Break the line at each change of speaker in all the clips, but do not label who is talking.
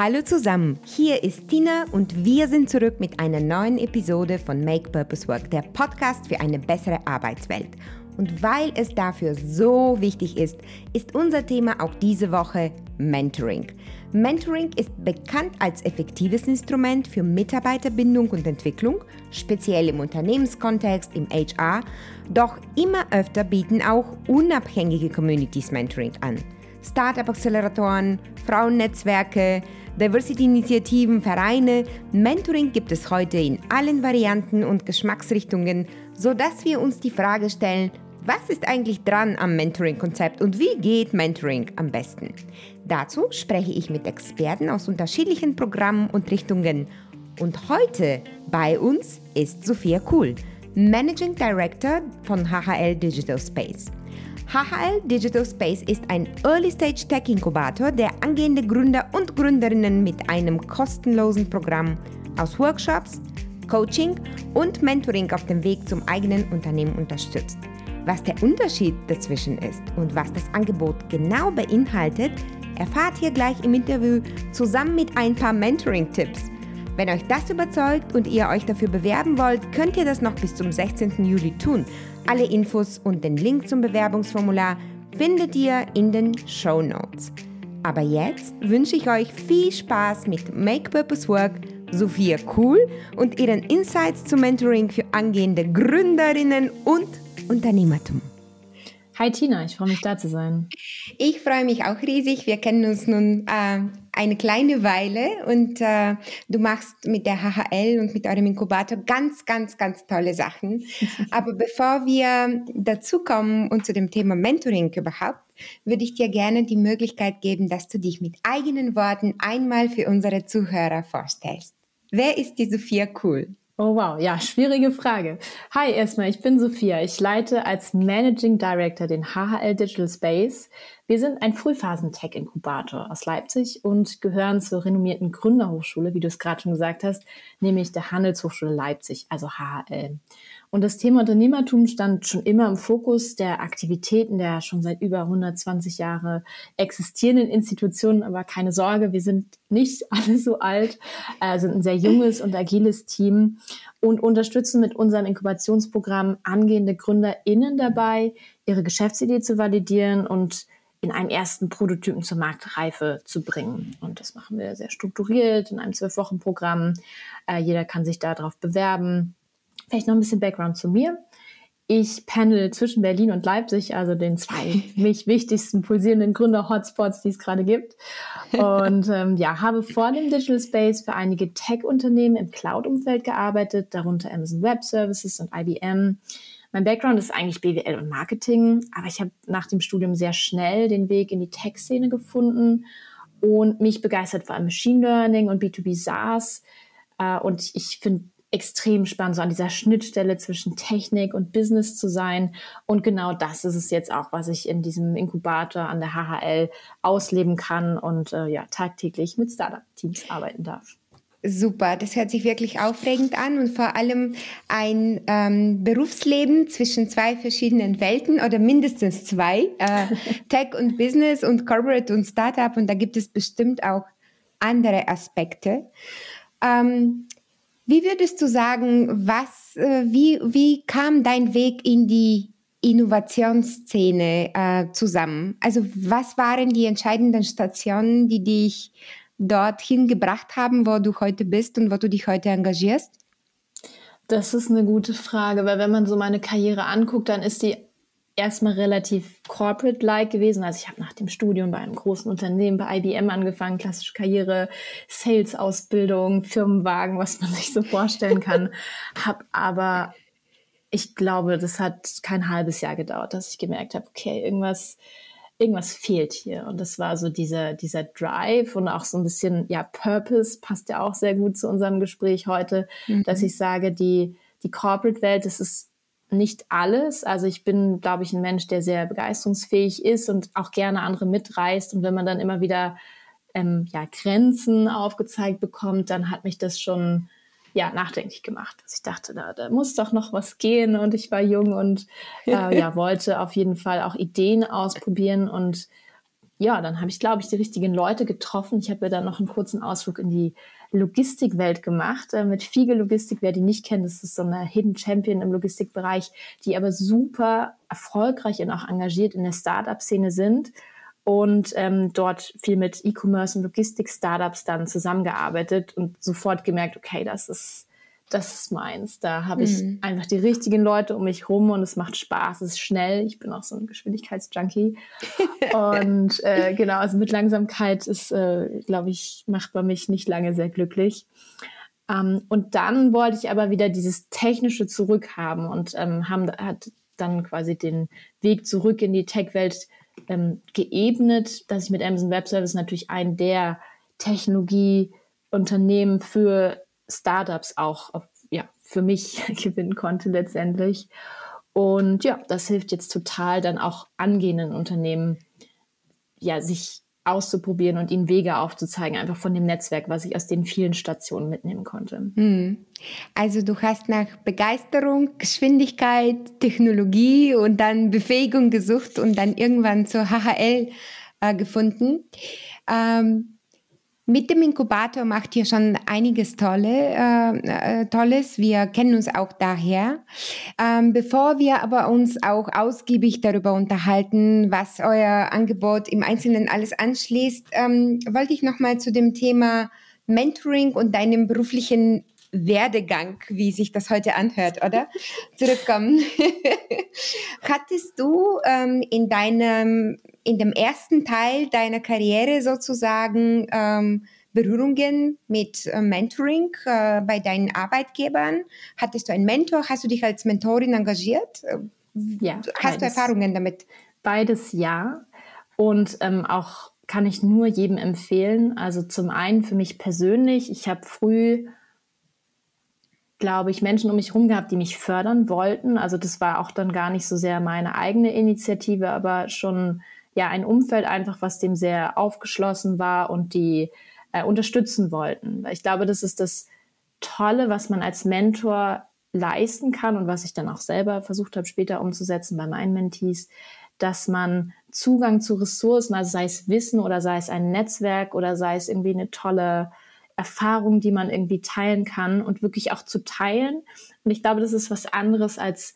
Hallo zusammen, hier ist Tina und wir sind zurück mit einer neuen Episode von Make Purpose Work, der Podcast für eine bessere Arbeitswelt. Und weil es dafür so wichtig ist, ist unser Thema auch diese Woche Mentoring. Mentoring ist bekannt als effektives Instrument für Mitarbeiterbindung und Entwicklung, speziell im Unternehmenskontext, im HR, doch immer öfter bieten auch unabhängige Communities Mentoring an. Startup-Acceleratoren, Frauennetzwerke, Diversity-Initiativen, Vereine. Mentoring gibt es heute in allen Varianten und Geschmacksrichtungen, sodass wir uns die Frage stellen, was ist eigentlich dran am Mentoring-Konzept und wie geht Mentoring am besten? Dazu spreche ich mit Experten aus unterschiedlichen Programmen und Richtungen. Und heute bei uns ist Sophia Kuhl, Managing Director von HHL Digital Space. HHL Digital Space ist ein Early-Stage Tech-Inkubator, der angehende Gründer und Gründerinnen mit einem kostenlosen Programm aus Workshops, Coaching und Mentoring auf dem Weg zum eigenen Unternehmen unterstützt. Was der Unterschied dazwischen ist und was das Angebot genau beinhaltet, erfahrt ihr gleich im Interview zusammen mit ein paar Mentoring-Tipps. Wenn euch das überzeugt und ihr euch dafür bewerben wollt, könnt ihr das noch bis zum 16. Juli tun. Alle Infos und den Link zum Bewerbungsformular findet ihr in den Show Notes. Aber jetzt wünsche ich euch viel Spaß mit Make Purpose Work, Sophia Cool und ihren Insights zum Mentoring für angehende Gründerinnen und Unternehmertum.
Hi Tina, ich freue mich da zu sein.
Ich freue mich auch riesig. Wir kennen uns nun äh, eine kleine Weile und äh, du machst mit der HHL und mit eurem Inkubator ganz, ganz, ganz tolle Sachen. Aber bevor wir dazu kommen und zu dem Thema Mentoring überhaupt, würde ich dir gerne die Möglichkeit geben, dass du dich mit eigenen Worten einmal für unsere Zuhörer vorstellst. Wer ist die Sophia Cool?
Oh wow, ja, schwierige Frage. Hi erstmal, ich bin Sophia. Ich leite als Managing Director den HHL Digital Space. Wir sind ein Frühphasen-Tech-Inkubator aus Leipzig und gehören zur renommierten Gründerhochschule, wie du es gerade schon gesagt hast, nämlich der Handelshochschule Leipzig, also HHL. Und das Thema Unternehmertum stand schon immer im Fokus der Aktivitäten der schon seit über 120 Jahre existierenden Institutionen. Aber keine Sorge, wir sind nicht alle so alt, äh, sind ein sehr junges und agiles Team und unterstützen mit unserem Inkubationsprogramm angehende GründerInnen dabei, ihre Geschäftsidee zu validieren und in einen ersten Prototypen zur Marktreife zu bringen. Und das machen wir sehr strukturiert in einem Zwölf-Wochen-Programm. Äh, jeder kann sich darauf bewerben. Vielleicht noch ein bisschen Background zu mir. Ich pendel zwischen Berlin und Leipzig, also den zwei mich wichtigsten pulsierenden Gründer-Hotspots, die es gerade gibt. Und ähm, ja, habe vor dem Digital Space für einige Tech-Unternehmen im Cloud-Umfeld gearbeitet, darunter Amazon Web Services und IBM. Mein Background ist eigentlich BWL und Marketing, aber ich habe nach dem Studium sehr schnell den Weg in die Tech-Szene gefunden und mich begeistert vor allem Machine Learning und B2B SaaS. Äh, und ich finde extrem spannend, so an dieser Schnittstelle zwischen Technik und Business zu sein. Und genau das ist es jetzt auch, was ich in diesem Inkubator an der HHL ausleben kann und äh, ja, tagtäglich mit Startup-Teams arbeiten darf.
Super, das hört sich wirklich aufregend an und vor allem ein ähm, Berufsleben zwischen zwei verschiedenen Welten oder mindestens zwei, äh, Tech und Business und Corporate und Startup und da gibt es bestimmt auch andere Aspekte. Ähm, wie würdest du sagen, was, äh, wie, wie kam dein Weg in die Innovationsszene äh, zusammen? Also was waren die entscheidenden Stationen, die dich dorthin gebracht haben, wo du heute bist und wo du dich heute engagierst?
Das ist eine gute Frage, weil wenn man so meine Karriere anguckt, dann ist die erstmal relativ corporate-like gewesen. Also ich habe nach dem Studium bei einem großen Unternehmen, bei IBM angefangen, klassische Karriere, Sales-Ausbildung, Firmenwagen, was man sich so vorstellen kann. habe aber, ich glaube, das hat kein halbes Jahr gedauert, dass ich gemerkt habe, okay, irgendwas irgendwas fehlt hier. Und das war so dieser, dieser Drive und auch so ein bisschen, ja, Purpose passt ja auch sehr gut zu unserem Gespräch heute, mhm. dass ich sage, die, die Corporate-Welt, das ist nicht alles. Also ich bin, glaube ich, ein Mensch, der sehr begeisterungsfähig ist und auch gerne andere mitreißt. Und wenn man dann immer wieder ähm, ja, Grenzen aufgezeigt bekommt, dann hat mich das schon ja, nachdenklich gemacht. Also ich dachte, da, da muss doch noch was gehen und ich war jung und äh, ja, wollte auf jeden Fall auch Ideen ausprobieren und ja, dann habe ich, glaube ich, die richtigen Leute getroffen. Ich habe ja dann noch einen kurzen Ausflug in die Logistikwelt gemacht. Äh, mit Fiege Logistik, wer die nicht kennt, das ist so eine Hidden Champion im Logistikbereich, die aber super erfolgreich und auch engagiert in der Startup-Szene sind und ähm, dort viel mit E-Commerce und Logistik-Startups dann zusammengearbeitet und sofort gemerkt, okay, das ist das ist meins. Da habe ich mhm. einfach die richtigen Leute um mich rum und es macht Spaß, es ist schnell. Ich bin auch so ein Geschwindigkeitsjunkie. und äh, genau, also mit Langsamkeit ist, äh, glaube ich, macht bei mich nicht lange sehr glücklich. Ähm, und dann wollte ich aber wieder dieses Technische zurückhaben und ähm, haben, hat dann quasi den Weg zurück in die Tech-Welt ähm, geebnet, dass ich mit Amazon Web Service natürlich einen der Technologieunternehmen für Startups auch ja, für mich gewinnen konnte letztendlich. Und ja, das hilft jetzt total dann auch angehenden Unternehmen, ja, sich auszuprobieren und ihnen Wege aufzuzeigen, einfach von dem Netzwerk, was ich aus den vielen Stationen mitnehmen konnte. Hm.
Also du hast nach Begeisterung, Geschwindigkeit, Technologie und dann Befähigung gesucht und dann irgendwann zur HHL äh, gefunden. Ähm, mit dem Inkubator macht ihr schon einiges Tolle, äh, äh, Tolles. Wir kennen uns auch daher. Ähm, bevor wir aber uns auch ausgiebig darüber unterhalten, was euer Angebot im Einzelnen alles anschließt, ähm, wollte ich nochmal zu dem Thema Mentoring und deinem beruflichen Werdegang, wie sich das heute anhört, oder? Zurückkommen. Hattest du ähm, in deinem, in dem ersten Teil deiner Karriere sozusagen ähm, Berührungen mit äh, Mentoring äh, bei deinen Arbeitgebern? Hattest du einen Mentor? Hast du dich als Mentorin engagiert? Äh, ja. Hast beides. du Erfahrungen damit?
Beides ja. Und ähm, auch kann ich nur jedem empfehlen. Also zum einen für mich persönlich, ich habe früh glaube ich, Menschen um mich herum gehabt, die mich fördern wollten. Also das war auch dann gar nicht so sehr meine eigene Initiative, aber schon ja ein Umfeld einfach, was dem sehr aufgeschlossen war und die äh, unterstützen wollten. Ich glaube, das ist das Tolle, was man als Mentor leisten kann und was ich dann auch selber versucht habe, später umzusetzen bei meinen Mentees, dass man Zugang zu Ressourcen, also sei es Wissen oder sei es ein Netzwerk oder sei es irgendwie eine tolle Erfahrung, die man irgendwie teilen kann und wirklich auch zu teilen. Und ich glaube, das ist was anderes als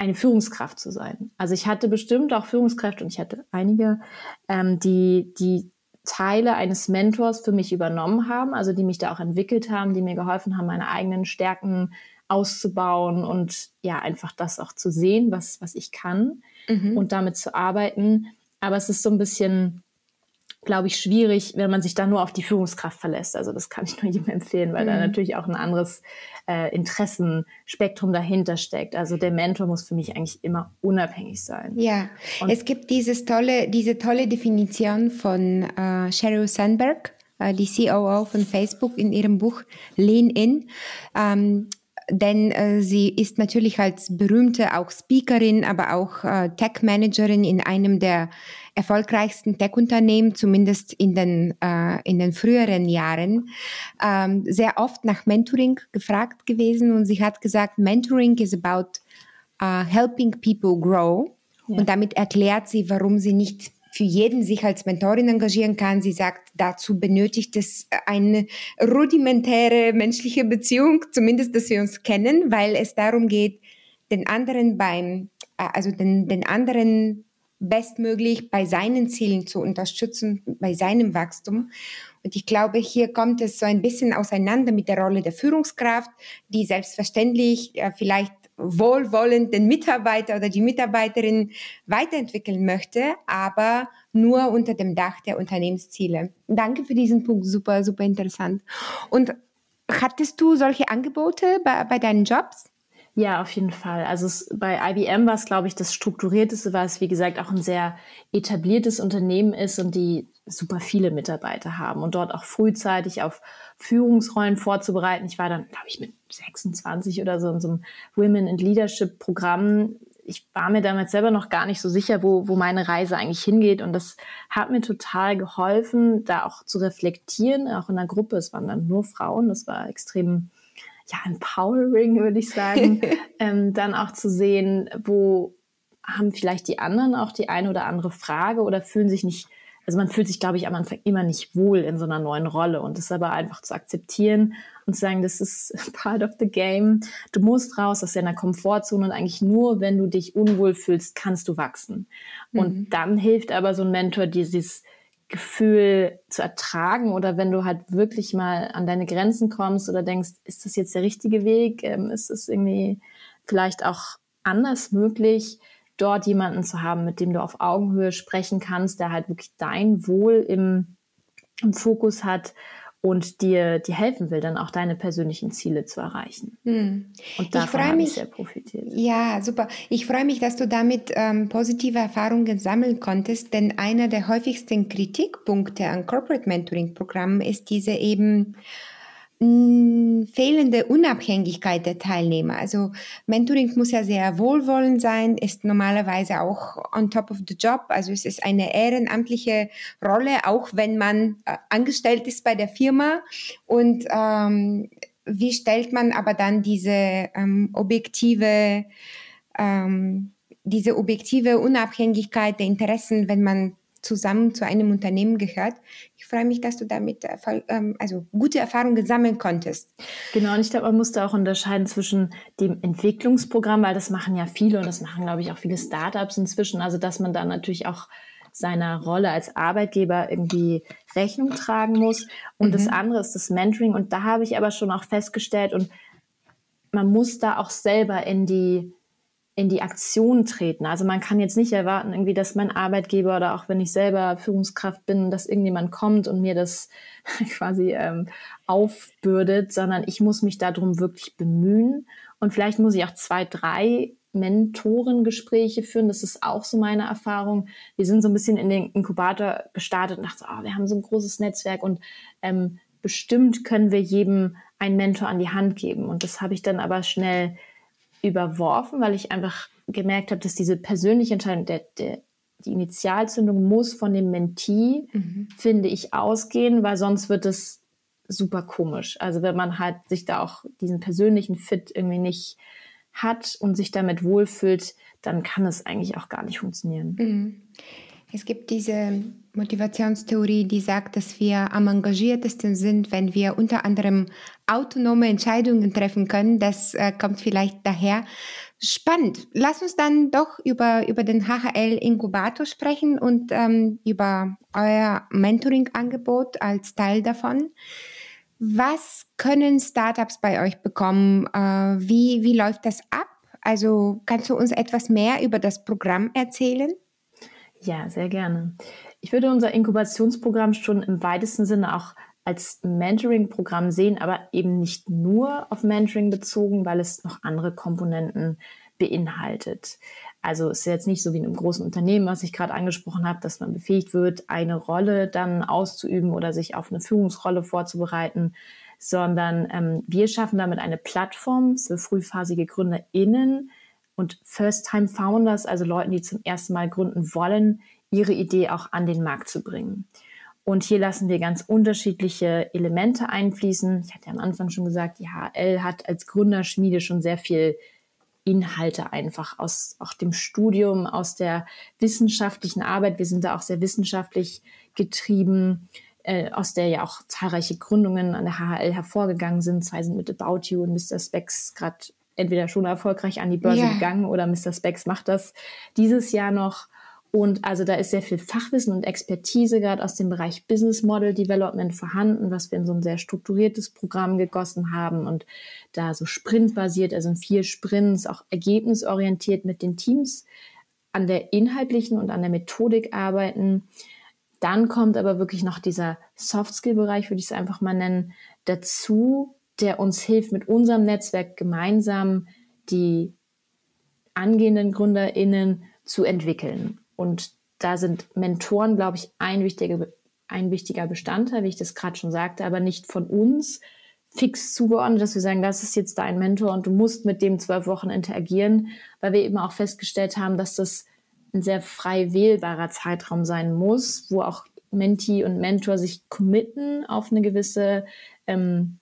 eine Führungskraft zu sein. Also ich hatte bestimmt auch Führungskräfte und ich hatte einige, ähm, die die Teile eines Mentors für mich übernommen haben, also die mich da auch entwickelt haben, die mir geholfen haben, meine eigenen Stärken auszubauen und ja, einfach das auch zu sehen, was, was ich kann mhm. und damit zu arbeiten. Aber es ist so ein bisschen, glaube ich, schwierig, wenn man sich da nur auf die Führungskraft verlässt. Also das kann ich nur jedem empfehlen, weil mhm. da natürlich auch ein anderes äh, Interessenspektrum dahinter steckt. Also der Mentor muss für mich eigentlich immer unabhängig sein.
Ja, Und es gibt dieses tolle, diese tolle Definition von äh, Sheryl Sandberg, äh, die COO von Facebook in ihrem Buch Lean In. Ähm, denn äh, sie ist natürlich als berühmte auch Speakerin, aber auch äh, Tech-Managerin in einem der erfolgreichsten Tech-Unternehmen, zumindest in den, äh, in den früheren Jahren, ähm, sehr oft nach Mentoring gefragt gewesen und sie hat gesagt, Mentoring is about uh, helping people grow. Ja. Und damit erklärt sie, warum sie nicht für jeden sich als Mentorin engagieren kann. Sie sagt, dazu benötigt es eine rudimentäre menschliche Beziehung, zumindest, dass wir uns kennen, weil es darum geht, den anderen beim, äh, also den, den anderen bestmöglich bei seinen Zielen zu unterstützen, bei seinem Wachstum. Und ich glaube, hier kommt es so ein bisschen auseinander mit der Rolle der Führungskraft, die selbstverständlich äh, vielleicht wohlwollend den Mitarbeiter oder die Mitarbeiterin weiterentwickeln möchte, aber nur unter dem Dach der Unternehmensziele. Danke für diesen Punkt, super, super interessant. Und hattest du solche Angebote bei, bei deinen Jobs?
Ja, auf jeden Fall. Also es, bei IBM war es, glaube ich, das strukturierteste, weil es, wie gesagt, auch ein sehr etabliertes Unternehmen ist und die super viele Mitarbeiter haben und dort auch frühzeitig auf Führungsrollen vorzubereiten. Ich war dann, glaube ich, mit 26 oder so in so einem Women in Leadership Programm. Ich war mir damals selber noch gar nicht so sicher, wo, wo meine Reise eigentlich hingeht. Und das hat mir total geholfen, da auch zu reflektieren, auch in der Gruppe. Es waren dann nur Frauen. Das war extrem ja, empowering, würde ich sagen, ähm, dann auch zu sehen, wo haben vielleicht die anderen auch die eine oder andere Frage oder fühlen sich nicht, also man fühlt sich, glaube ich, am Anfang immer nicht wohl in so einer neuen Rolle und das aber einfach zu akzeptieren und zu sagen, das ist part of the game. Du musst raus aus deiner Komfortzone und eigentlich nur, wenn du dich unwohl fühlst, kannst du wachsen. Mhm. Und dann hilft aber so ein Mentor, dieses Gefühl zu ertragen oder wenn du halt wirklich mal an deine Grenzen kommst oder denkst, ist das jetzt der richtige Weg? Ähm, ist es irgendwie vielleicht auch anders möglich, dort jemanden zu haben, mit dem du auf Augenhöhe sprechen kannst, der halt wirklich dein Wohl im, im Fokus hat und dir, dir helfen will, dann auch deine persönlichen Ziele zu erreichen. Hm.
Und davon habe ich sehr profitiert. Ja, super. Ich freue mich, dass du damit ähm, positive Erfahrungen sammeln konntest, denn einer der häufigsten Kritikpunkte an Corporate Mentoring Programmen ist diese eben fehlende Unabhängigkeit der Teilnehmer. Also Mentoring muss ja sehr wohlwollend sein, ist normalerweise auch on top of the job. Also es ist eine ehrenamtliche Rolle, auch wenn man äh, angestellt ist bei der Firma. Und ähm, wie stellt man aber dann diese ähm, objektive ähm, diese objektive Unabhängigkeit der Interessen, wenn man zusammen zu einem Unternehmen gehört. Ich freue mich, dass du damit ähm, also gute Erfahrungen sammeln konntest.
Genau, und ich glaube, man muss da auch unterscheiden zwischen dem Entwicklungsprogramm, weil das machen ja viele und das machen, glaube ich, auch viele Startups inzwischen. Also, dass man da natürlich auch seiner Rolle als Arbeitgeber irgendwie Rechnung tragen muss. Und mhm. das andere ist das Mentoring. Und da habe ich aber schon auch festgestellt, und man muss da auch selber in die in die Aktion treten. Also man kann jetzt nicht erwarten, irgendwie, dass mein Arbeitgeber oder auch wenn ich selber Führungskraft bin, dass irgendjemand kommt und mir das quasi ähm, aufbürdet, sondern ich muss mich darum wirklich bemühen. Und vielleicht muss ich auch zwei, drei Mentorengespräche führen. Das ist auch so meine Erfahrung. Wir sind so ein bisschen in den Inkubator gestartet und dachten, oh, wir haben so ein großes Netzwerk und ähm, bestimmt können wir jedem einen Mentor an die Hand geben. Und das habe ich dann aber schnell überworfen, weil ich einfach gemerkt habe, dass diese persönliche Entscheidung, der, der, die Initialzündung muss von dem Mentee, mhm. finde ich, ausgehen, weil sonst wird es super komisch. Also wenn man halt sich da auch diesen persönlichen Fit irgendwie nicht hat und sich damit wohlfühlt, dann kann es eigentlich auch gar nicht funktionieren. Mhm.
Es gibt diese Motivationstheorie, die sagt, dass wir am engagiertesten sind, wenn wir unter anderem autonome Entscheidungen treffen können. Das äh, kommt vielleicht daher. Spannend. Lass uns dann doch über, über den HHL-Inkubator sprechen und ähm, über euer Mentoring-Angebot als Teil davon. Was können Startups bei euch bekommen? Äh, wie, wie läuft das ab? Also kannst du uns etwas mehr über das Programm erzählen?
Ja, sehr gerne. Ich würde unser Inkubationsprogramm schon im weitesten Sinne auch als Mentoring-Programm sehen, aber eben nicht nur auf Mentoring bezogen, weil es noch andere Komponenten beinhaltet. Also es ist jetzt nicht so wie in einem großen Unternehmen, was ich gerade angesprochen habe, dass man befähigt wird, eine Rolle dann auszuüben oder sich auf eine Führungsrolle vorzubereiten, sondern ähm, wir schaffen damit eine Plattform für frühphasige GründerInnen, und First-Time-Founders, also Leuten, die zum ersten Mal gründen wollen, ihre Idee auch an den Markt zu bringen. Und hier lassen wir ganz unterschiedliche Elemente einfließen. Ich hatte ja am Anfang schon gesagt, die HL hat als Gründerschmiede schon sehr viel Inhalte einfach aus auch dem Studium, aus der wissenschaftlichen Arbeit. Wir sind da auch sehr wissenschaftlich getrieben, äh, aus der ja auch zahlreiche Gründungen an der HHL hervorgegangen sind. Zwei sind mit About You und Mr. Specs gerade entweder schon erfolgreich an die Börse ja. gegangen oder Mr. Specs macht das dieses Jahr noch. Und also da ist sehr viel Fachwissen und Expertise gerade aus dem Bereich Business Model Development vorhanden, was wir in so ein sehr strukturiertes Programm gegossen haben und da so sprintbasiert, also in vier Sprints, auch ergebnisorientiert mit den Teams an der inhaltlichen und an der Methodik arbeiten. Dann kommt aber wirklich noch dieser Soft-Skill-Bereich, würde ich es einfach mal nennen, dazu, der uns hilft, mit unserem Netzwerk gemeinsam die angehenden GründerInnen zu entwickeln. Und da sind Mentoren, glaube ich, ein wichtiger, ein wichtiger Bestandteil, wie ich das gerade schon sagte, aber nicht von uns fix zugeordnet, dass wir sagen, das ist jetzt dein Mentor und du musst mit dem zwölf Wochen interagieren, weil wir eben auch festgestellt haben, dass das ein sehr frei wählbarer Zeitraum sein muss, wo auch Mentee und Mentor sich committen auf eine gewisse ähm,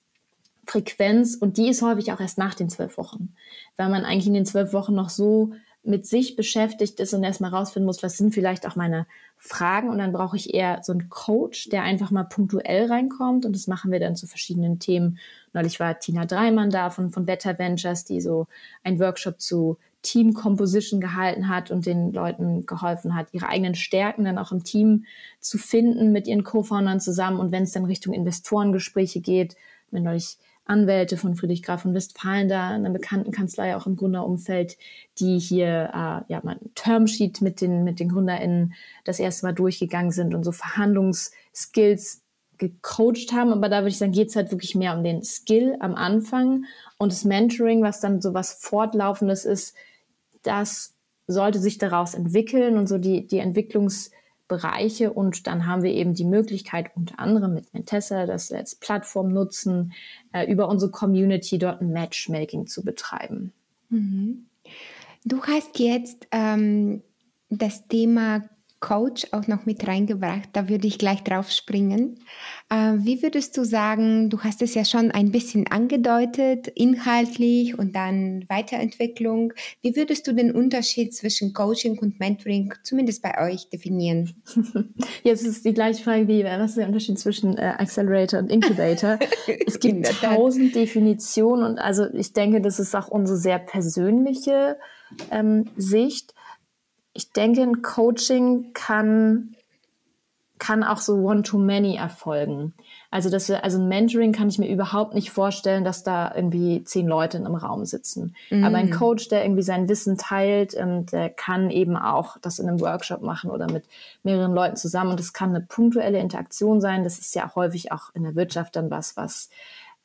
Frequenz und die ist häufig auch erst nach den zwölf Wochen, weil man eigentlich in den zwölf Wochen noch so mit sich beschäftigt ist und erstmal rausfinden muss, was sind vielleicht auch meine Fragen. Und dann brauche ich eher so einen Coach, der einfach mal punktuell reinkommt. Und das machen wir dann zu verschiedenen Themen. Neulich war Tina Dreimann da von, von Better Ventures, die so einen Workshop zu Team Composition gehalten hat und den Leuten geholfen hat, ihre eigenen Stärken dann auch im Team zu finden mit ihren Co-Foundern zusammen. Und wenn es dann Richtung Investorengespräche geht, wenn neulich Anwälte von Friedrich Graf von Westfalen da, einer bekannten Kanzlei auch im Gründerumfeld, die hier äh, ja mal ein Termsheet mit den, mit den GründerInnen das erste Mal durchgegangen sind und so Verhandlungsskills gecoacht haben. Aber da würde ich sagen, geht es halt wirklich mehr um den Skill am Anfang und das Mentoring, was dann so was Fortlaufendes ist, das sollte sich daraus entwickeln und so die, die Entwicklungs- Bereiche und dann haben wir eben die Möglichkeit, unter anderem mit Mentessa das als Plattform nutzen, äh, über unsere Community dort ein Matchmaking zu betreiben.
Mhm. Du hast jetzt ähm, das Thema Coach auch noch mit reingebracht. Da würde ich gleich drauf springen. Äh, wie würdest du sagen, du hast es ja schon ein bisschen angedeutet, inhaltlich und dann Weiterentwicklung. Wie würdest du den Unterschied zwischen Coaching und Mentoring zumindest bei euch definieren?
Jetzt ist die gleiche Frage wie, was ist der Unterschied zwischen äh, Accelerator und Incubator? es gibt tausend Definitionen und also ich denke, das ist auch unsere sehr persönliche ähm, Sicht ich denke, ein Coaching kann, kann auch so One-to-Many erfolgen. Also, dass wir, also ein Mentoring kann ich mir überhaupt nicht vorstellen, dass da irgendwie zehn Leute in einem Raum sitzen. Mm. Aber ein Coach, der irgendwie sein Wissen teilt, ähm, der kann eben auch das in einem Workshop machen oder mit mehreren Leuten zusammen. Und das kann eine punktuelle Interaktion sein. Das ist ja häufig auch in der Wirtschaft dann was, was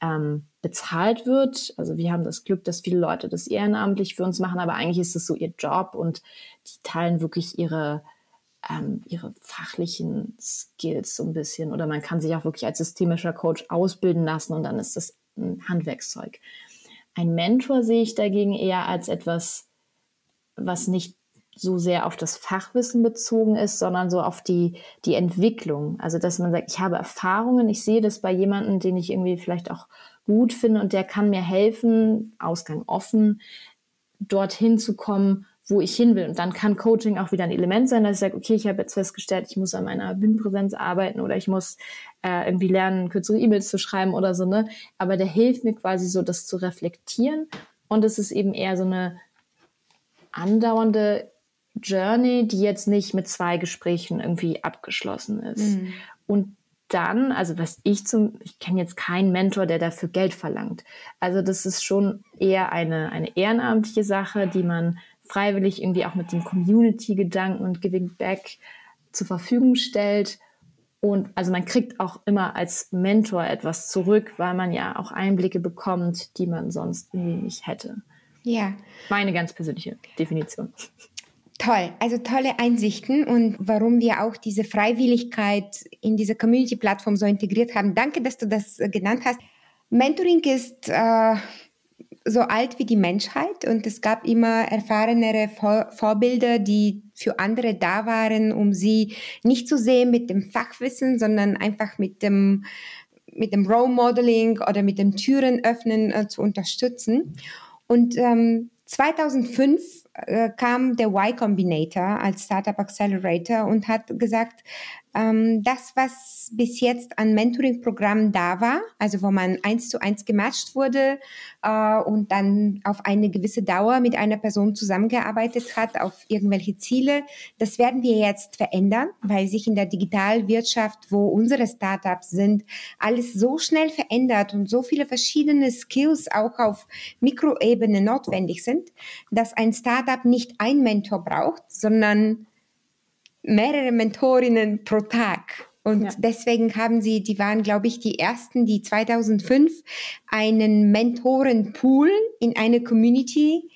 ähm, bezahlt wird. Also wir haben das Glück, dass viele Leute das ehrenamtlich für uns machen, aber eigentlich ist es so ihr Job und die teilen wirklich ihre ähm, ihre fachlichen Skills so ein bisschen. Oder man kann sich auch wirklich als systemischer Coach ausbilden lassen und dann ist das ein Handwerkszeug. Ein Mentor sehe ich dagegen eher als etwas, was nicht so sehr auf das Fachwissen bezogen ist, sondern so auf die, die Entwicklung. Also, dass man sagt, ich habe Erfahrungen, ich sehe das bei jemandem, den ich irgendwie vielleicht auch gut finde und der kann mir helfen, Ausgang offen, dorthin zu kommen, wo ich hin will. Und dann kann Coaching auch wieder ein Element sein, dass ich sage, okay, ich habe jetzt festgestellt, ich muss an meiner Bühnenpräsenz arbeiten oder ich muss äh, irgendwie lernen, kürzere E-Mails zu schreiben oder so, ne? Aber der hilft mir quasi so, das zu reflektieren. Und es ist eben eher so eine andauernde Journey, die jetzt nicht mit zwei Gesprächen irgendwie abgeschlossen ist. Mhm. Und dann, also was ich zum, ich kenne jetzt keinen Mentor, der dafür Geld verlangt. Also das ist schon eher eine, eine ehrenamtliche Sache, die man freiwillig irgendwie auch mit dem Community-Gedanken und Giving Back zur Verfügung stellt. Und also man kriegt auch immer als Mentor etwas zurück, weil man ja auch Einblicke bekommt, die man sonst irgendwie nicht hätte.
Ja.
Meine ganz persönliche Definition.
Toll, also tolle Einsichten und warum wir auch diese Freiwilligkeit in diese Community-Plattform so integriert haben. Danke, dass du das äh, genannt hast. Mentoring ist äh, so alt wie die Menschheit und es gab immer erfahrenere Vor Vorbilder, die für andere da waren, um sie nicht zu sehen mit dem Fachwissen, sondern einfach mit dem mit dem Role Modeling oder mit dem Türen öffnen äh, zu unterstützen. Und ähm, 2005 äh, kam der Y Combinator als Startup Accelerator und hat gesagt, ähm, das, was bis jetzt an Mentoring-Programmen da war, also wo man eins zu eins gematcht wurde äh, und dann auf eine gewisse Dauer mit einer Person zusammengearbeitet hat, auf irgendwelche Ziele, das werden wir jetzt verändern, weil sich in der Digitalwirtschaft, wo unsere Startups sind, alles so schnell verändert und so viele verschiedene Skills auch auf Mikroebene notwendig sind, dass ein Startup nicht ein Mentor braucht, sondern mehrere Mentorinnen pro Tag. Und ja. deswegen haben sie, die waren, glaube ich, die ersten, die 2005 einen Mentorenpool in eine Community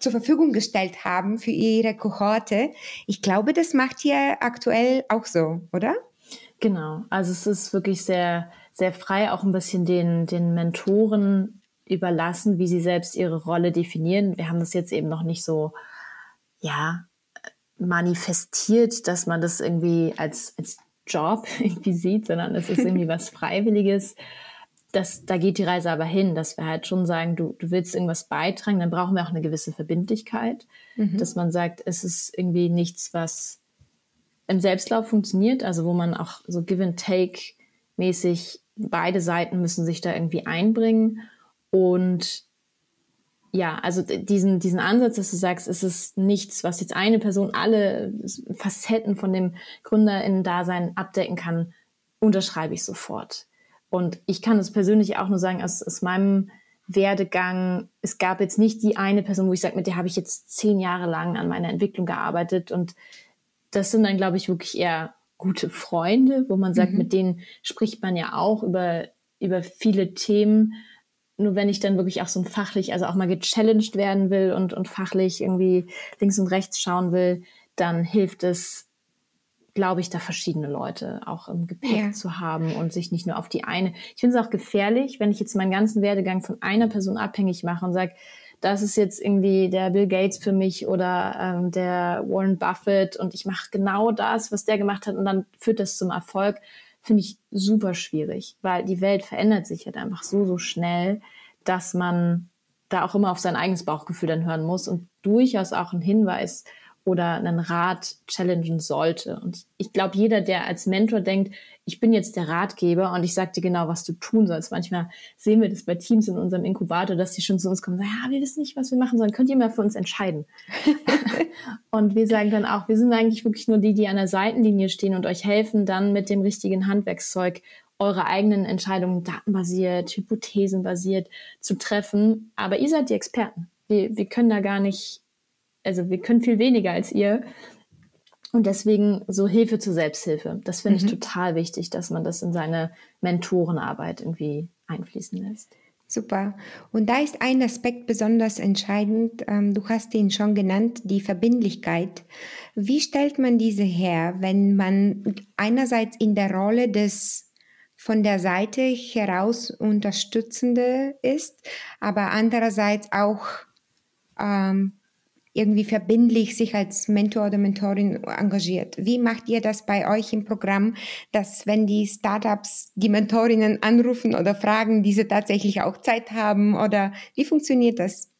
zur Verfügung gestellt haben für ihre Kohorte. Ich glaube, das macht ihr aktuell auch so, oder?
Genau. Also es ist wirklich sehr, sehr frei, auch ein bisschen den, den Mentoren überlassen, wie sie selbst ihre Rolle definieren. Wir haben das jetzt eben noch nicht so, ja, manifestiert, dass man das irgendwie als, als Job irgendwie sieht, sondern es ist irgendwie was Freiwilliges. das, da geht die Reise aber hin, dass wir halt schon sagen, du, du willst irgendwas beitragen, dann brauchen wir auch eine gewisse Verbindlichkeit, mhm. dass man sagt, es ist irgendwie nichts, was im Selbstlauf funktioniert, also wo man auch so Give and Take mäßig, beide Seiten müssen sich da irgendwie einbringen und ja, also diesen, diesen Ansatz, dass du sagst, es ist nichts, was jetzt eine Person alle Facetten von dem GründerInnen-Dasein abdecken kann, unterschreibe ich sofort. Und ich kann es persönlich auch nur sagen, aus, aus meinem Werdegang, es gab jetzt nicht die eine Person, wo ich sage, mit der habe ich jetzt zehn Jahre lang an meiner Entwicklung gearbeitet. Und das sind dann, glaube ich, wirklich eher gute Freunde, wo man sagt, mhm. mit denen spricht man ja auch über, über viele Themen. Nur wenn ich dann wirklich auch so ein fachlich, also auch mal gechallenged werden will und, und fachlich irgendwie links und rechts schauen will, dann hilft es, glaube ich, da verschiedene Leute auch im Gepäck ja. zu haben und sich nicht nur auf die eine. Ich finde es auch gefährlich, wenn ich jetzt meinen ganzen Werdegang von einer Person abhängig mache und sage, das ist jetzt irgendwie der Bill Gates für mich oder ähm, der Warren Buffett und ich mache genau das, was der gemacht hat und dann führt das zum Erfolg, finde ich super schwierig, weil die Welt verändert sich halt einfach so, so schnell, dass man da auch immer auf sein eigenes Bauchgefühl dann hören muss und durchaus auch ein Hinweis oder einen Rat challengen sollte. Und ich glaube, jeder, der als Mentor denkt, ich bin jetzt der Ratgeber und ich sage dir genau, was du tun sollst. Manchmal sehen wir das bei Teams in unserem Inkubator, dass die schon zu uns kommen und sagen, ja, wir wissen nicht, was wir machen sollen. Könnt ihr mal für uns entscheiden? und wir sagen dann auch, wir sind eigentlich wirklich nur die, die an der Seitenlinie stehen und euch helfen, dann mit dem richtigen Handwerkszeug eure eigenen Entscheidungen datenbasiert, hypothesenbasiert zu treffen. Aber ihr seid die Experten. Wir, wir können da gar nicht also wir können viel weniger als ihr. Und deswegen so Hilfe zur Selbsthilfe. Das finde mhm. ich total wichtig, dass man das in seine Mentorenarbeit irgendwie einfließen lässt.
Super. Und da ist ein Aspekt besonders entscheidend. Ähm, du hast ihn schon genannt, die Verbindlichkeit. Wie stellt man diese her, wenn man einerseits in der Rolle des von der Seite heraus Unterstützende ist, aber andererseits auch ähm, irgendwie verbindlich sich als Mentor oder Mentorin engagiert. Wie macht ihr das bei euch im Programm, dass wenn die Startups die Mentorinnen anrufen oder fragen, diese tatsächlich auch Zeit haben oder wie funktioniert das?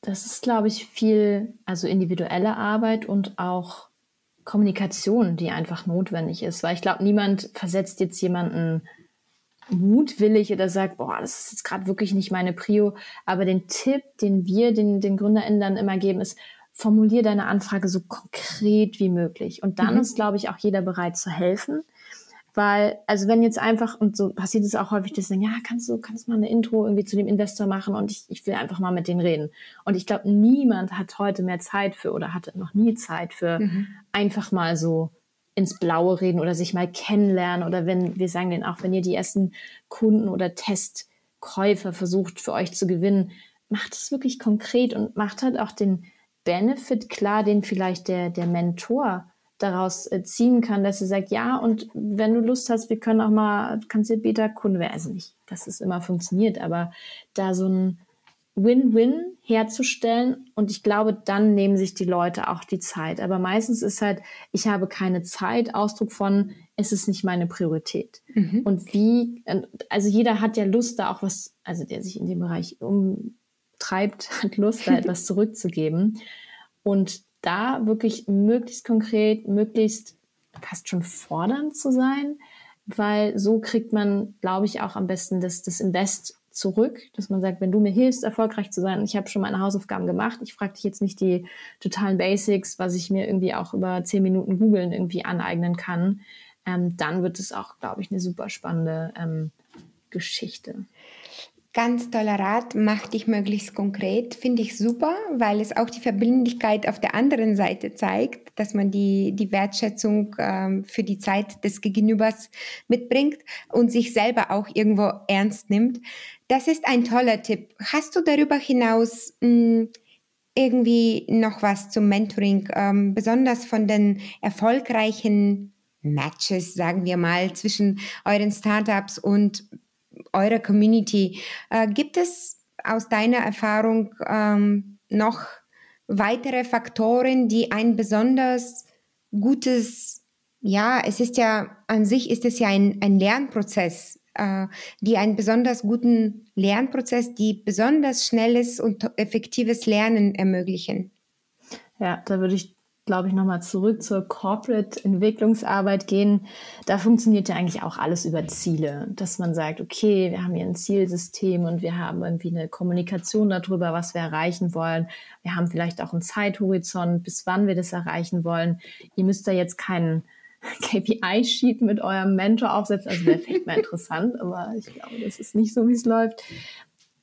Das ist, glaube ich, viel, also individuelle Arbeit und auch Kommunikation, die einfach notwendig ist, weil ich glaube, niemand versetzt jetzt jemanden mutwillig oder sagt, boah, das ist jetzt gerade wirklich nicht meine Prio. Aber den Tipp, den wir den, den GründerInnen dann immer geben, ist, formulier deine Anfrage so konkret wie möglich. Und dann mhm. ist, glaube ich, auch jeder bereit zu helfen. Weil, also wenn jetzt einfach, und so passiert es auch häufig, dass sagen, ja, kannst du, kannst du mal eine Intro irgendwie zu dem Investor machen und ich, ich will einfach mal mit denen reden. Und ich glaube, niemand hat heute mehr Zeit für oder hatte noch nie Zeit für mhm. einfach mal so ins Blaue reden oder sich mal kennenlernen oder wenn, wir sagen denen auch, wenn ihr die ersten Kunden oder Testkäufer versucht für euch zu gewinnen, macht es wirklich konkret und macht halt auch den Benefit klar, den vielleicht der, der Mentor daraus äh, ziehen kann, dass er sagt, ja, und wenn du Lust hast, wir können auch mal, kannst du Beta-Kunde werden. Also nicht, dass es immer funktioniert, aber da so ein Win-Win herzustellen. Und ich glaube, dann nehmen sich die Leute auch die Zeit. Aber meistens ist halt, ich habe keine Zeit, Ausdruck von, es ist nicht meine Priorität. Mhm. Und wie, also jeder hat ja Lust, da auch was, also der sich in dem Bereich umtreibt, hat Lust, da etwas zurückzugeben. Und da wirklich möglichst konkret, möglichst fast schon fordernd zu sein, weil so kriegt man, glaube ich, auch am besten das, das Invest zurück, dass man sagt, wenn du mir hilfst, erfolgreich zu sein, ich habe schon meine Hausaufgaben gemacht, ich frage dich jetzt nicht die totalen Basics, was ich mir irgendwie auch über zehn Minuten googeln irgendwie aneignen kann, ähm, dann wird es auch, glaube ich, eine super spannende ähm, Geschichte.
Ganz toller Rat, mach dich möglichst konkret, finde ich super, weil es auch die Verbindlichkeit auf der anderen Seite zeigt, dass man die, die Wertschätzung ähm, für die Zeit des Gegenübers mitbringt und sich selber auch irgendwo ernst nimmt. Das ist ein toller Tipp. Hast du darüber hinaus mh, hm, irgendwie noch was zum Mentoring, ähm, besonders von den erfolgreichen Matches, sagen wir mal, zwischen euren Startups und eurer Community? Äh, gibt es aus deiner Erfahrung ähm, noch weitere Faktoren, die ein besonders gutes, ja, es ist ja an sich ist es ja ein, ein Lernprozess äh, die einen besonders guten Lernprozess, die besonders schnelles und effektives Lernen ermöglichen.
Ja, da würde ich glaube ich, nochmal zurück zur Corporate-Entwicklungsarbeit gehen. Da funktioniert ja eigentlich auch alles über Ziele, dass man sagt, okay, wir haben hier ein Zielsystem und wir haben irgendwie eine Kommunikation darüber, was wir erreichen wollen. Wir haben vielleicht auch einen Zeithorizont, bis wann wir das erreichen wollen. Ihr müsst da jetzt keinen KPI-Sheet mit eurem Mentor aufsetzen. Also wäre vielleicht mal interessant, aber ich glaube, das ist nicht so, wie es läuft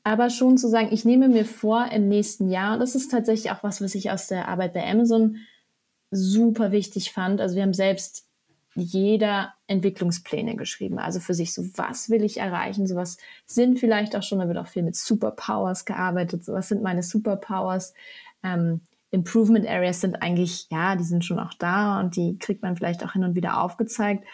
aber schon zu sagen, ich nehme mir vor im nächsten Jahr, und das ist tatsächlich auch was, was ich aus der Arbeit bei Amazon super wichtig fand. Also wir haben selbst jeder Entwicklungspläne geschrieben. Also für sich so, was will ich erreichen? So was sind vielleicht auch schon, da wird auch viel mit Superpowers gearbeitet. So was sind meine Superpowers? Ähm, Improvement Areas sind eigentlich, ja, die sind schon auch da und die kriegt man vielleicht auch hin und wieder aufgezeigt.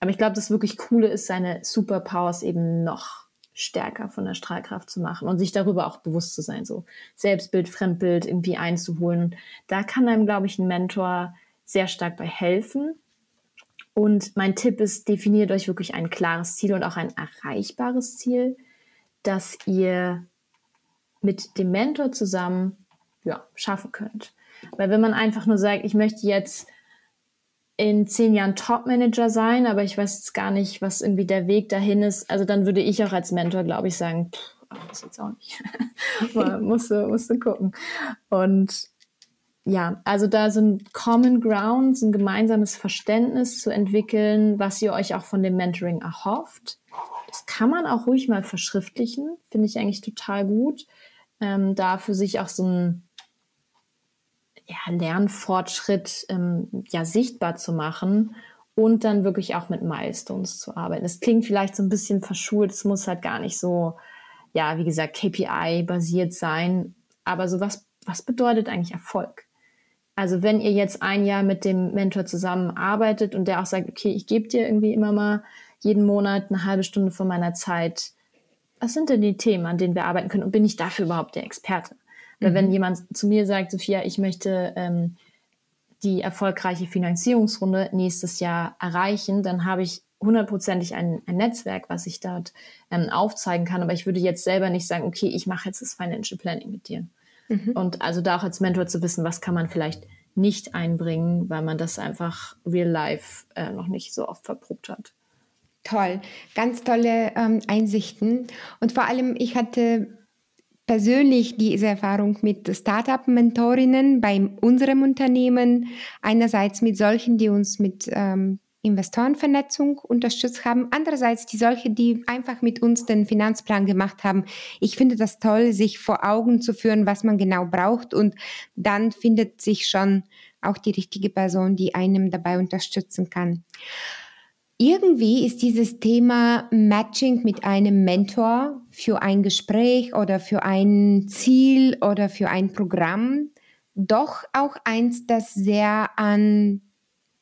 Aber ich glaube, das wirklich Coole ist, seine Superpowers eben noch stärker von der Strahlkraft zu machen und sich darüber auch bewusst zu sein, so Selbstbild, Fremdbild irgendwie einzuholen. Da kann einem, glaube ich, ein Mentor sehr stark bei helfen. Und mein Tipp ist, definiert euch wirklich ein klares Ziel und auch ein erreichbares Ziel, das ihr mit dem Mentor zusammen ja, schaffen könnt. Weil wenn man einfach nur sagt, ich möchte jetzt in zehn Jahren Top-Manager sein, aber ich weiß jetzt gar nicht, was irgendwie der Weg dahin ist. Also dann würde ich auch als Mentor, glaube ich, sagen, pff, das jetzt auch nicht. musst, du, musst du gucken. Und ja, also da so ein Common Ground, so ein gemeinsames Verständnis zu entwickeln, was ihr euch auch von dem Mentoring erhofft. Das kann man auch ruhig mal verschriftlichen, finde ich eigentlich total gut. Ähm, da für sich auch so ein ja, Lernfortschritt ähm, ja sichtbar zu machen und dann wirklich auch mit Milestones zu arbeiten. Es klingt vielleicht so ein bisschen verschult, es muss halt gar nicht so, ja, wie gesagt, KPI-basiert sein. Aber so was, was bedeutet eigentlich Erfolg? Also wenn ihr jetzt ein Jahr mit dem Mentor zusammenarbeitet und der auch sagt, okay, ich gebe dir irgendwie immer mal jeden Monat eine halbe Stunde von meiner Zeit, was sind denn die Themen, an denen wir arbeiten können und bin ich dafür überhaupt der Experte? Weil mhm. wenn jemand zu mir sagt, Sophia, ich möchte ähm, die erfolgreiche Finanzierungsrunde nächstes Jahr erreichen, dann habe ich hundertprozentig ein, ein Netzwerk, was ich dort ähm, aufzeigen kann. Aber ich würde jetzt selber nicht sagen, okay, ich mache jetzt das Financial Planning mit dir. Mhm. Und also da auch als Mentor zu wissen, was kann man vielleicht nicht einbringen, weil man das einfach real life äh, noch nicht so oft verprobt hat.
Toll, ganz tolle ähm, Einsichten. Und vor allem, ich hatte persönlich diese Erfahrung mit Startup-Mentorinnen bei unserem Unternehmen. Einerseits mit solchen, die uns mit ähm, Investorenvernetzung unterstützt haben. Andererseits die solche, die einfach mit uns den Finanzplan gemacht haben. Ich finde das toll, sich vor Augen zu führen, was man genau braucht. Und dann findet sich schon auch die richtige Person, die einem dabei unterstützen kann. Irgendwie ist dieses Thema Matching mit einem Mentor für ein Gespräch oder für ein Ziel oder für ein Programm doch auch eins, das sehr an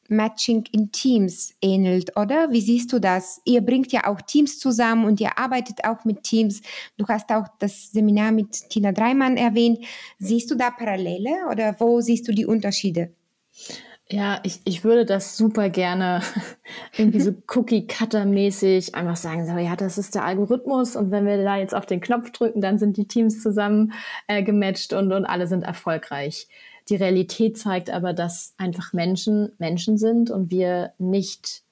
Matching in Teams ähnelt, oder? Wie siehst du das? Ihr bringt ja auch Teams zusammen und ihr arbeitet auch mit Teams. Du hast auch das Seminar mit Tina Dreimann erwähnt. Siehst du da Parallele oder wo siehst du die Unterschiede?
Ja, ich, ich würde das super gerne irgendwie so Cookie-Cutter-mäßig einfach sagen, so, ja, das ist der Algorithmus und wenn wir da jetzt auf den Knopf drücken, dann sind die Teams zusammen äh, gematcht und, und alle sind erfolgreich. Die Realität zeigt aber, dass einfach Menschen Menschen sind und wir nicht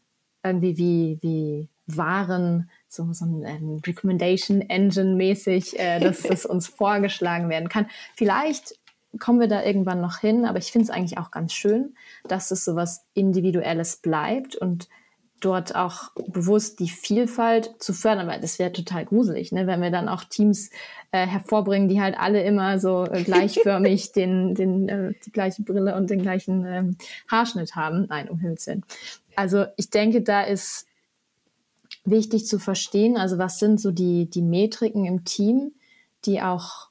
irgendwie wie, wie Waren so, so ein ähm, Recommendation Engine mäßig, äh, dass das uns vorgeschlagen werden kann. Vielleicht kommen wir da irgendwann noch hin, aber ich finde es eigentlich auch ganz schön, dass es so was Individuelles bleibt und dort auch bewusst die Vielfalt zu fördern, weil das wäre total gruselig, ne? wenn wir dann auch Teams äh, hervorbringen, die halt alle immer so äh, gleichförmig den, den, äh, die gleiche Brille und den gleichen ähm, Haarschnitt haben. Nein, um Himmels Willen. Also ich denke, da ist wichtig zu verstehen, also was sind so die, die Metriken im Team, die auch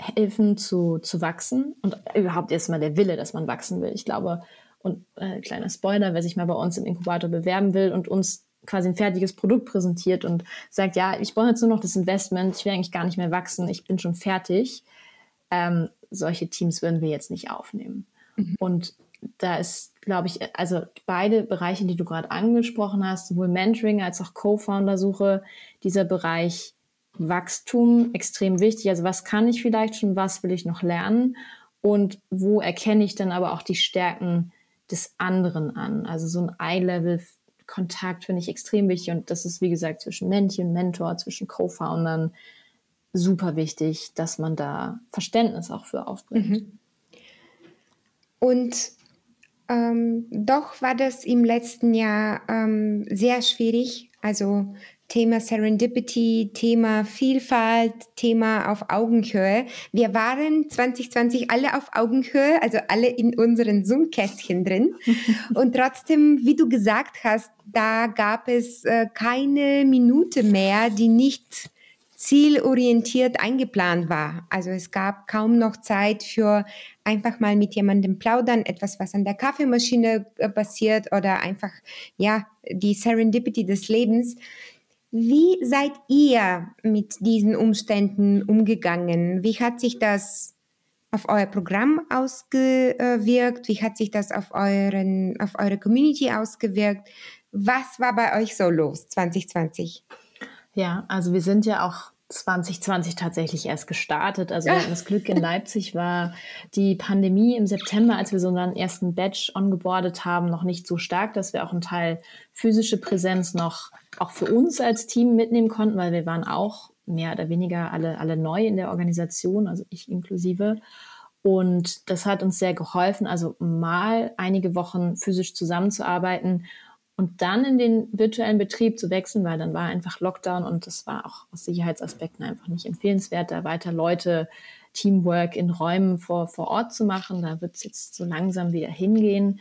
helfen zu, zu wachsen und überhaupt erstmal der Wille, dass man wachsen will. Ich glaube, und äh, kleiner Spoiler, wer sich mal bei uns im Inkubator bewerben will und uns quasi ein fertiges Produkt präsentiert und sagt, ja, ich brauche jetzt nur noch das Investment, ich will eigentlich gar nicht mehr wachsen, ich bin schon fertig. Ähm, solche Teams würden wir jetzt nicht aufnehmen. Mhm. Und da ist, glaube ich, also beide Bereiche, die du gerade angesprochen hast, sowohl Mentoring als auch Co-Founder-Suche, dieser Bereich Wachstum extrem wichtig. Also was kann ich vielleicht schon, was will ich noch lernen und wo erkenne ich dann aber auch die Stärken des anderen an. Also so ein Eye-Level-Kontakt finde ich extrem wichtig und das ist, wie gesagt, zwischen Männchen, Mentor, zwischen Co-Foundern super wichtig, dass man da Verständnis auch für aufbringt. Mhm.
Und ähm, doch war das im letzten Jahr ähm, sehr schwierig. Also Thema Serendipity, Thema Vielfalt, Thema auf Augenhöhe. Wir waren 2020 alle auf Augenhöhe, also alle in unseren Zoom-Kästchen drin. Und trotzdem, wie du gesagt hast, da gab es äh, keine Minute mehr, die nicht zielorientiert eingeplant war. Also es gab kaum noch Zeit für einfach mal mit jemandem plaudern, etwas, was an der Kaffeemaschine äh, passiert oder einfach, ja, die Serendipity des Lebens. Wie seid ihr mit diesen Umständen umgegangen? Wie hat sich das auf euer Programm ausgewirkt? Wie hat sich das auf, euren, auf eure Community ausgewirkt? Was war bei euch so los 2020?
Ja, also wir sind ja auch 2020 tatsächlich erst gestartet. Also wir hatten das Glück in Leipzig war die Pandemie im September, als wir so unseren ersten Batch ongeboardet haben, noch nicht so stark, dass wir auch einen Teil physische Präsenz noch auch für uns als Team mitnehmen konnten, weil wir waren auch mehr oder weniger alle, alle neu in der Organisation, also ich inklusive. Und das hat uns sehr geholfen, also mal einige Wochen physisch zusammenzuarbeiten und dann in den virtuellen Betrieb zu wechseln, weil dann war einfach Lockdown und das war auch aus Sicherheitsaspekten einfach nicht empfehlenswert, da weiter Leute Teamwork in Räumen vor, vor Ort zu machen. Da wird es jetzt so langsam wieder hingehen.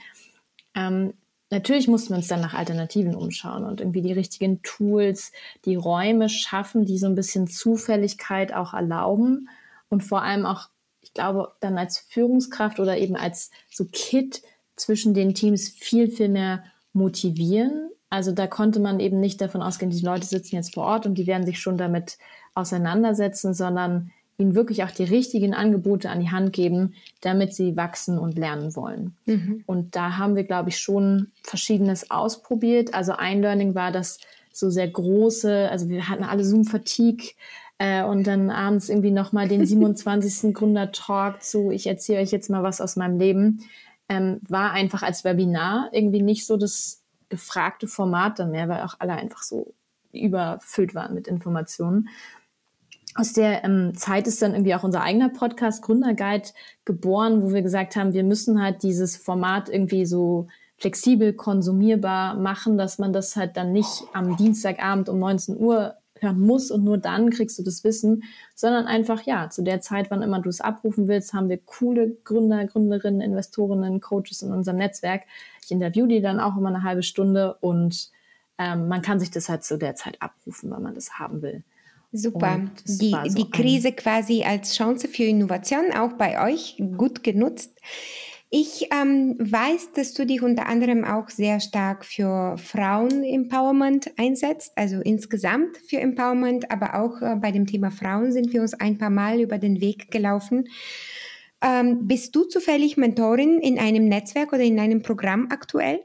Ähm, natürlich mussten wir uns dann nach Alternativen umschauen und irgendwie die richtigen Tools, die Räume schaffen, die so ein bisschen Zufälligkeit auch erlauben und vor allem auch, ich glaube, dann als Führungskraft oder eben als so Kit zwischen den Teams viel, viel mehr motivieren. Also da konnte man eben nicht davon ausgehen, die Leute sitzen jetzt vor Ort und die werden sich schon damit auseinandersetzen, sondern ihnen wirklich auch die richtigen Angebote an die Hand geben, damit sie wachsen und lernen wollen. Mhm. Und da haben wir, glaube ich, schon Verschiedenes ausprobiert. Also ein Learning war, dass so sehr große, also wir hatten alle Zoom-Fatigue äh, und dann abends irgendwie nochmal den 27. Gründer-Talk zu, ich erzähle euch jetzt mal was aus meinem Leben ähm, war einfach als Webinar irgendwie nicht so das gefragte Format dann mehr, weil auch alle einfach so überfüllt waren mit Informationen. Aus der ähm, Zeit ist dann irgendwie auch unser eigener Podcast Gründerguide geboren, wo wir gesagt haben, wir müssen halt dieses Format irgendwie so flexibel konsumierbar machen, dass man das halt dann nicht am Dienstagabend um 19 Uhr hören muss und nur dann kriegst du das Wissen, sondern einfach, ja, zu der Zeit, wann immer du es abrufen willst, haben wir coole Gründer, Gründerinnen, Investorinnen, Coaches in unserem Netzwerk. Ich interview die dann auch immer eine halbe Stunde und ähm, man kann sich das halt zu der Zeit abrufen, wenn man das haben will.
Super. Die, so die Krise quasi als Chance für Innovation auch bei euch gut genutzt. Ich ähm, weiß, dass du dich unter anderem auch sehr stark für Frauen-Empowerment einsetzt, also insgesamt für Empowerment, aber auch äh, bei dem Thema Frauen sind wir uns ein paar Mal über den Weg gelaufen. Ähm, bist du zufällig Mentorin in einem Netzwerk oder in einem Programm aktuell?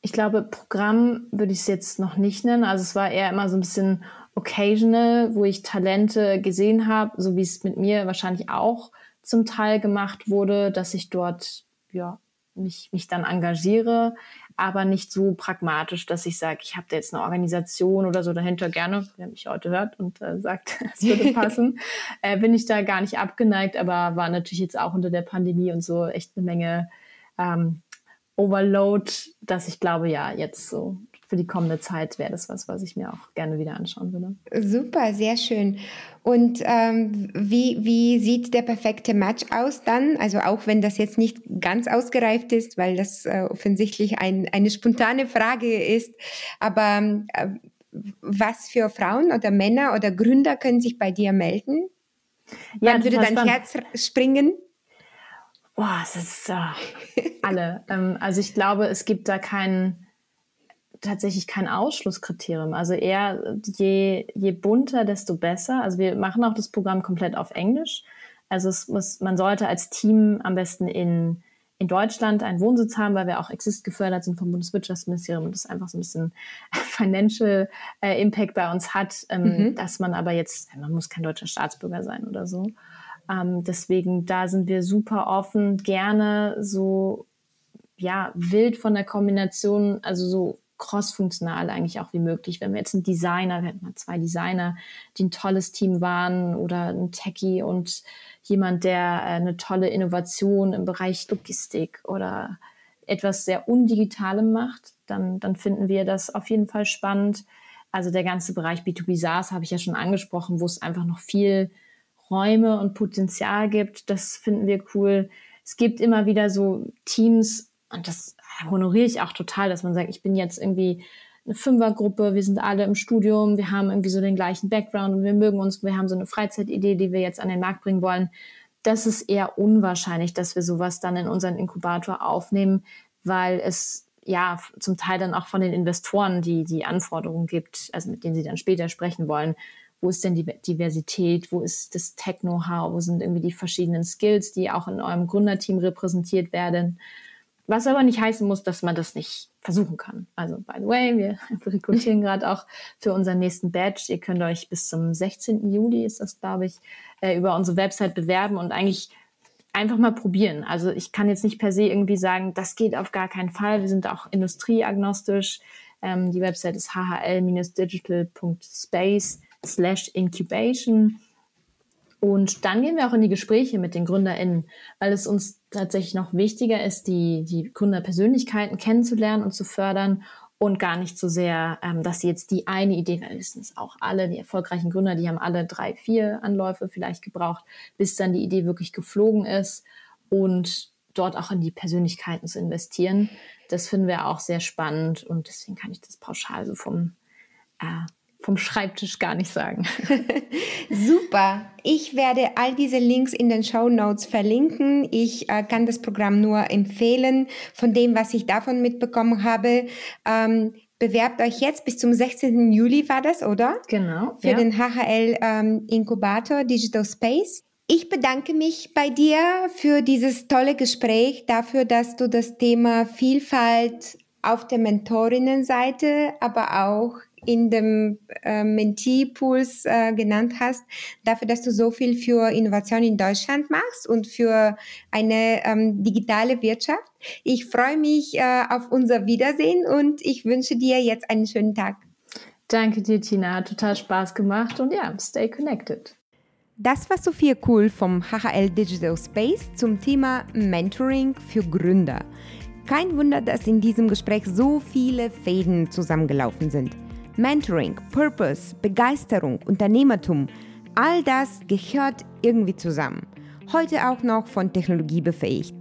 Ich glaube, Programm würde ich es jetzt noch nicht nennen. Also es war eher immer so ein bisschen occasional, wo ich Talente gesehen habe, so wie es mit mir wahrscheinlich auch zum Teil gemacht wurde, dass ich dort ja, mich, mich dann engagiere, aber nicht so pragmatisch, dass ich sage, ich habe da jetzt eine Organisation oder so dahinter. Gerne, wer mich heute hört und äh, sagt, es würde passen, äh, bin ich da gar nicht abgeneigt, aber war natürlich jetzt auch unter der Pandemie und so echt eine Menge ähm, Overload, dass ich glaube, ja, jetzt so für die kommende Zeit wäre das was, was ich mir auch gerne wieder anschauen würde.
Super, sehr schön. Und ähm, wie, wie sieht der perfekte Match aus dann? Also auch wenn das jetzt nicht ganz ausgereift ist, weil das äh, offensichtlich ein, eine spontane Frage ist, aber äh, was für Frauen oder Männer oder Gründer können sich bei dir melden? Ja, Wann würde dein spannend. Herz springen?
Boah, es ist äh, alle. ähm, also ich glaube, es gibt da keinen tatsächlich kein Ausschlusskriterium. Also eher je, je bunter, desto besser. Also wir machen auch das Programm komplett auf Englisch. Also es muss, man sollte als Team am besten in in Deutschland einen Wohnsitz haben, weil wir auch Exist gefördert sind vom Bundeswirtschaftsministerium und das einfach so ein bisschen Financial äh, Impact bei uns hat, ähm, mhm. dass man aber jetzt, man muss kein deutscher Staatsbürger sein oder so. Ähm, deswegen, da sind wir super offen, gerne so, ja, wild von der Kombination, also so cross-funktional eigentlich auch wie möglich. Wenn wir jetzt einen Designer, wir hatten mal zwei Designer, die ein tolles Team waren oder ein Techie und jemand, der äh, eine tolle Innovation im Bereich Logistik oder etwas sehr Undigitalem macht, dann, dann finden wir das auf jeden Fall spannend. Also der ganze Bereich B2B SaaS habe ich ja schon angesprochen, wo es einfach noch viel Räume und Potenzial gibt. Das finden wir cool. Es gibt immer wieder so Teams, und das honoriere ich auch total, dass man sagt, ich bin jetzt irgendwie eine Fünfergruppe, wir sind alle im Studium, wir haben irgendwie so den gleichen Background und wir mögen uns, wir haben so eine Freizeitidee, die wir jetzt an den Markt bringen wollen. Das ist eher unwahrscheinlich, dass wir sowas dann in unseren Inkubator aufnehmen, weil es ja zum Teil dann auch von den Investoren die, die Anforderungen gibt, also mit denen sie dann später sprechen wollen. Wo ist denn die Diversität? Wo ist das Tech-Know-how? Wo sind irgendwie die verschiedenen Skills, die auch in eurem Gründerteam repräsentiert werden? Was aber nicht heißen muss, dass man das nicht versuchen kann. Also, by the way, wir rekrutieren gerade auch für unseren nächsten Badge. Ihr könnt euch bis zum 16. Juli, ist das, glaube ich, äh, über unsere Website bewerben und eigentlich einfach mal probieren. Also ich kann jetzt nicht per se irgendwie sagen, das geht auf gar keinen Fall. Wir sind auch industrieagnostisch. Ähm, die Website ist hhl-digital.space slash incubation. Und dann gehen wir auch in die Gespräche mit den GründerInnen, weil es uns tatsächlich noch wichtiger ist, die, die Gründerpersönlichkeiten kennenzulernen und zu fördern und gar nicht so sehr, ähm, dass sie jetzt die eine Idee, weil wissen es auch alle, die erfolgreichen Gründer, die haben alle drei, vier Anläufe vielleicht gebraucht, bis dann die Idee wirklich geflogen ist und dort auch in die Persönlichkeiten zu investieren. Das finden wir auch sehr spannend und deswegen kann ich das pauschal so vom äh, vom Schreibtisch gar nicht sagen.
Super. Ich werde all diese Links in den Show Notes verlinken. Ich äh, kann das Programm nur empfehlen. Von dem, was ich davon mitbekommen habe, ähm, bewerbt euch jetzt bis zum 16. Juli war das, oder?
Genau.
Für ja. den HHL ähm, Inkubator Digital Space. Ich bedanke mich bei dir für dieses tolle Gespräch, dafür, dass du das Thema Vielfalt auf der Mentorinnenseite, aber auch in dem äh, Mentee-Pools äh, genannt hast, dafür, dass du so viel für Innovation in Deutschland machst und für eine ähm, digitale Wirtschaft. Ich freue mich äh, auf unser Wiedersehen und ich wünsche dir jetzt einen schönen Tag.
Danke dir, Tina. Hat total Spaß gemacht und ja, stay connected.
Das war Sophia Cool vom HHL Digital Space zum Thema Mentoring für Gründer. Kein Wunder, dass in diesem Gespräch so viele Fäden zusammengelaufen sind. Mentoring, Purpose, Begeisterung, Unternehmertum, all das gehört irgendwie zusammen. Heute auch noch von Technologie befähigt.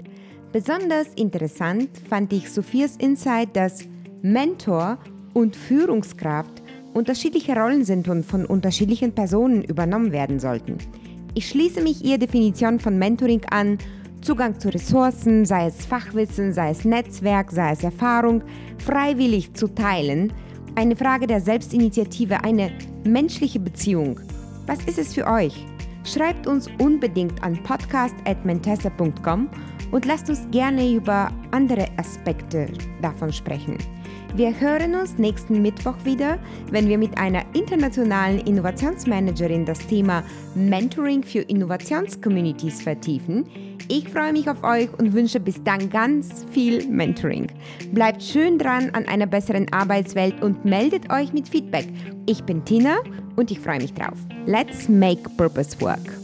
Besonders interessant fand ich Sophias Insight, dass Mentor und Führungskraft unterschiedliche Rollen sind und von unterschiedlichen Personen übernommen werden sollten. Ich schließe mich ihr Definition von Mentoring an. Zugang zu Ressourcen, sei es Fachwissen, sei es Netzwerk, sei es Erfahrung, freiwillig zu teilen – eine Frage der Selbstinitiative, eine menschliche Beziehung. Was ist es für euch? Schreibt uns unbedingt an podcast.mentessa.com und lasst uns gerne über andere Aspekte davon sprechen. Wir hören uns nächsten Mittwoch wieder, wenn wir mit einer internationalen Innovationsmanagerin das Thema Mentoring für Innovationscommunities vertiefen. Ich freue mich auf euch und wünsche bis dann ganz viel Mentoring. Bleibt schön dran an einer besseren Arbeitswelt und meldet euch mit Feedback. Ich bin Tina und ich freue mich drauf. Let's make purpose work.